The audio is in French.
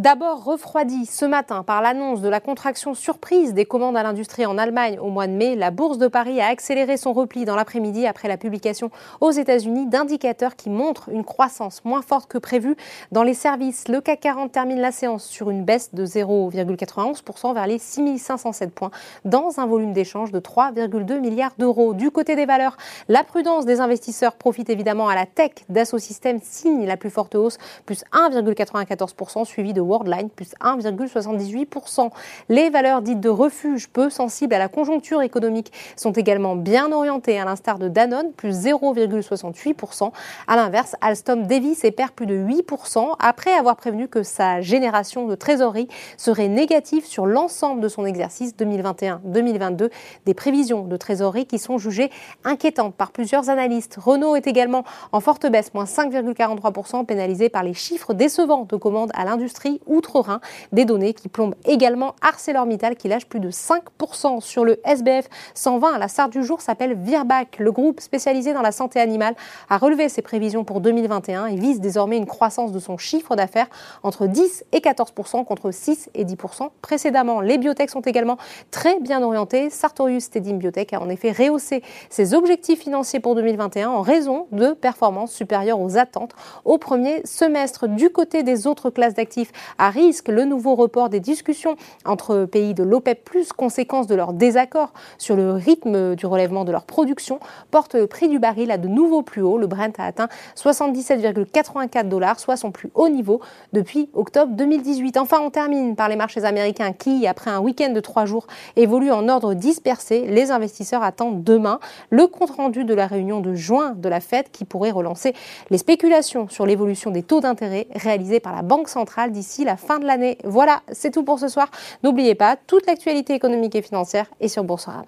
D'abord refroidi ce matin par l'annonce de la contraction surprise des commandes à l'industrie en Allemagne au mois de mai, la Bourse de Paris a accéléré son repli dans l'après-midi après la publication aux États-Unis d'indicateurs qui montrent une croissance moins forte que prévue dans les services. Le CAC 40 termine la séance sur une baisse de 0,91% vers les 6507 points dans un volume d'échange de 3,2 milliards d'euros. Du côté des valeurs, la prudence des investisseurs profite évidemment à la tech. Dassault signe la plus forte hausse, plus 1,94%, suivi de Worldline, plus 1,78%. Les valeurs dites de refuge, peu sensibles à la conjoncture économique, sont également bien orientées, à l'instar de Danone, plus 0,68%. À l'inverse, Alstom Davis et perd plus de 8% après avoir prévenu que sa génération de trésorerie serait négative sur l'ensemble de son exercice 2021-2022. Des prévisions de trésorerie qui sont jugées inquiétantes par plusieurs analystes. Renault est également en forte baisse, moins 5,43%, pénalisé par les chiffres décevants de commandes à l'industrie outre-Rhin. Des données qui plombent également ArcelorMittal qui lâche plus de 5% sur le SBF 120. La SAR du jour s'appelle Virbac. Le groupe spécialisé dans la santé animale a relevé ses prévisions pour 2021 et vise désormais une croissance de son chiffre d'affaires entre 10 et 14% contre 6 et 10% précédemment. Les biotech sont également très bien orientés. Sartorius Tedim Biotech a en effet rehaussé ses objectifs financiers pour 2021 en raison de performances supérieures aux attentes au premier semestre. Du côté des autres classes d'actifs, à risque. Le nouveau report des discussions entre pays de l'OPEP, conséquence de leur désaccord sur le rythme du relèvement de leur production, porte le prix du baril à de nouveaux plus hauts. Le Brent a atteint 77,84 dollars, soit son plus haut niveau depuis octobre 2018. Enfin, on termine par les marchés américains qui, après un week-end de trois jours, évoluent en ordre dispersé. Les investisseurs attendent demain le compte-rendu de la réunion de juin de la Fed qui pourrait relancer les spéculations sur l'évolution des taux d'intérêt réalisées par la Banque centrale la fin de l'année. Voilà, c'est tout pour ce soir. N'oubliez pas, toute l'actualité économique et financière est sur Boursorama.